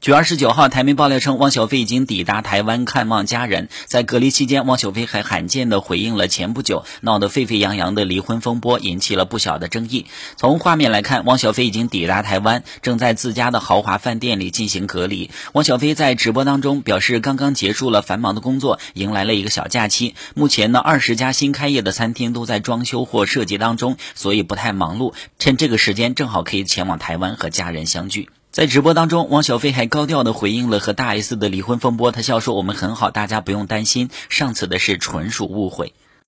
九月二十九号，台媒爆料称，汪小菲已经抵达台湾看望家人。在隔离期间，汪小菲还罕见的回应了前不久闹得沸沸扬扬的离婚风波，引起了不小的争议。从画面来看，汪小菲已经抵达台湾，正在自家的豪华饭店里进行隔离。汪小菲在直播当中表示，刚刚结束了繁忙的工作，迎来了一个小假期。目前呢，二十家新开业的餐厅都在装修或设计当中，所以不太忙碌。趁这个时间，正好可以前往台湾和家人相聚。在直播当中，汪小菲还高调的回应了和大 S 的离婚风波。他笑说：“我们很好，大家不用担心，上次的事纯属误会。”